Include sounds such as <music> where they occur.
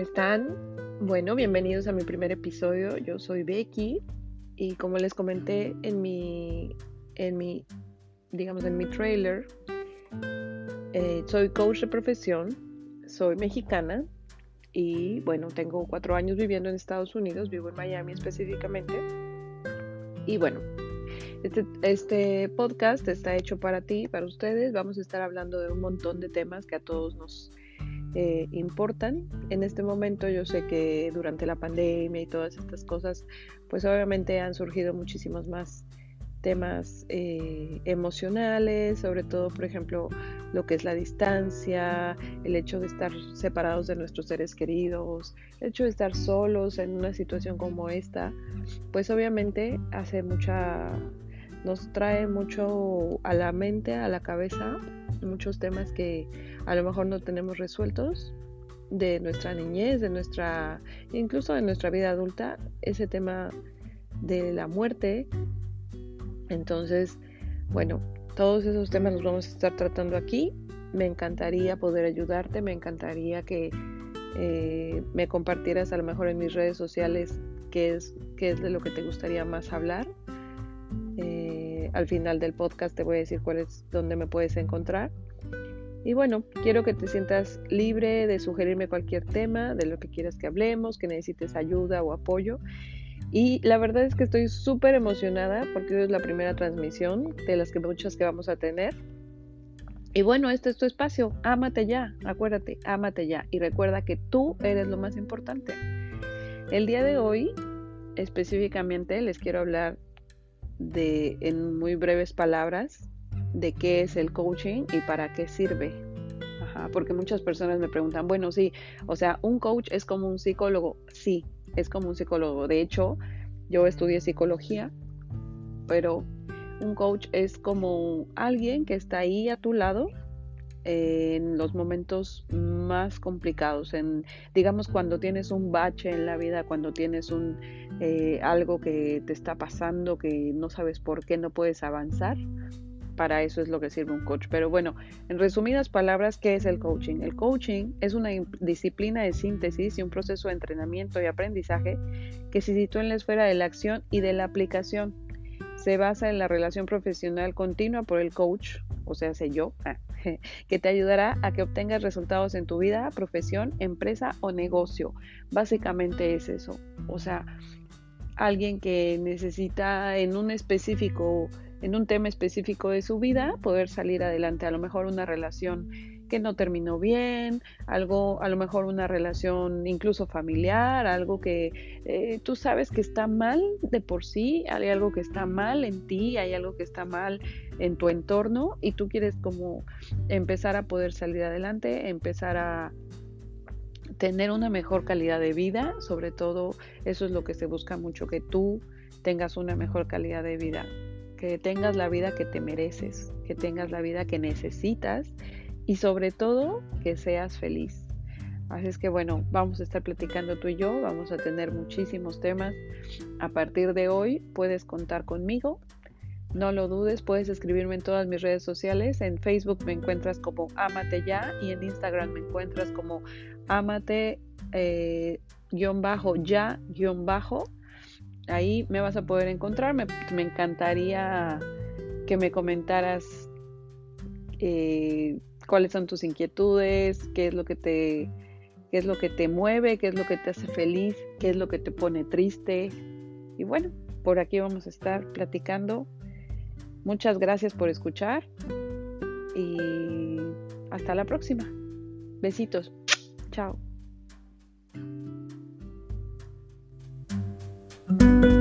están? Bueno, bienvenidos a mi primer episodio. Yo soy Becky y como les comenté en mi, en mi, digamos, en mi trailer, eh, soy coach de profesión, soy mexicana y bueno, tengo cuatro años viviendo en Estados Unidos, vivo en Miami específicamente. Y bueno, este, este podcast está hecho para ti, para ustedes. Vamos a estar hablando de un montón de temas que a todos nos eh, importan. En este momento yo sé que durante la pandemia y todas estas cosas, pues obviamente han surgido muchísimos más temas eh, emocionales, sobre todo, por ejemplo, lo que es la distancia, el hecho de estar separados de nuestros seres queridos, el hecho de estar solos en una situación como esta, pues obviamente hace mucha, nos trae mucho a la mente, a la cabeza, muchos temas que a lo mejor no tenemos resueltos de nuestra niñez, de nuestra, incluso de nuestra vida adulta, ese tema de la muerte. Entonces, bueno, todos esos temas los vamos a estar tratando aquí. Me encantaría poder ayudarte, me encantaría que eh, me compartieras a lo mejor en mis redes sociales qué es, qué es de lo que te gustaría más hablar. Al final del podcast te voy a decir cuál es donde me puedes encontrar. Y bueno, quiero que te sientas libre de sugerirme cualquier tema, de lo que quieras que hablemos, que necesites ayuda o apoyo. Y la verdad es que estoy súper emocionada porque es la primera transmisión de las que muchas que vamos a tener. Y bueno, este es tu espacio. Ámate ya, acuérdate, ámate ya. Y recuerda que tú eres lo más importante. El día de hoy, específicamente, les quiero hablar de, en muy breves palabras, de qué es el coaching y para qué sirve. porque muchas personas me preguntan, bueno, sí, o sea, un coach es como un psicólogo. Sí, es como un psicólogo. De hecho, yo estudié psicología, pero un coach es como alguien que está ahí a tu lado en los momentos más complicados, en digamos cuando tienes un bache en la vida, cuando tienes un eh, algo que te está pasando, que no sabes por qué no puedes avanzar, para eso es lo que sirve un coach. Pero bueno, en resumidas palabras, ¿qué es el coaching? El coaching es una disciplina de síntesis y un proceso de entrenamiento y aprendizaje que se sitúa en la esfera de la acción y de la aplicación. Se basa en la relación profesional continua por el coach, o sea, sé yo, ah, <laughs> que te ayudará a que obtengas resultados en tu vida, profesión, empresa o negocio. Básicamente es eso. O sea, alguien que necesita en un específico en un tema específico de su vida, poder salir adelante, a lo mejor una relación que no terminó bien, algo, a lo mejor una relación incluso familiar, algo que eh, tú sabes que está mal de por sí, hay algo que está mal en ti, hay algo que está mal en tu entorno y tú quieres como empezar a poder salir adelante, empezar a tener una mejor calidad de vida, sobre todo eso es lo que se busca mucho, que tú tengas una mejor calidad de vida que tengas la vida que te mereces, que tengas la vida que necesitas y sobre todo que seas feliz. Así es que bueno, vamos a estar platicando tú y yo, vamos a tener muchísimos temas. A partir de hoy puedes contar conmigo. No lo dudes, puedes escribirme en todas mis redes sociales. En Facebook me encuentras como Amate Ya y en Instagram me encuentras como Amate eh, bajo ya guion bajo ahí me vas a poder encontrar. Me, encantaría que me comentaras eh, cuáles son tus inquietudes, qué es lo que te qué es lo que te mueve, qué es lo que te hace feliz, qué es lo que te pone triste. Y bueno, por aquí vamos a estar platicando. Muchas gracias por escuchar y hasta la próxima. Besitos. Chao. Thank you.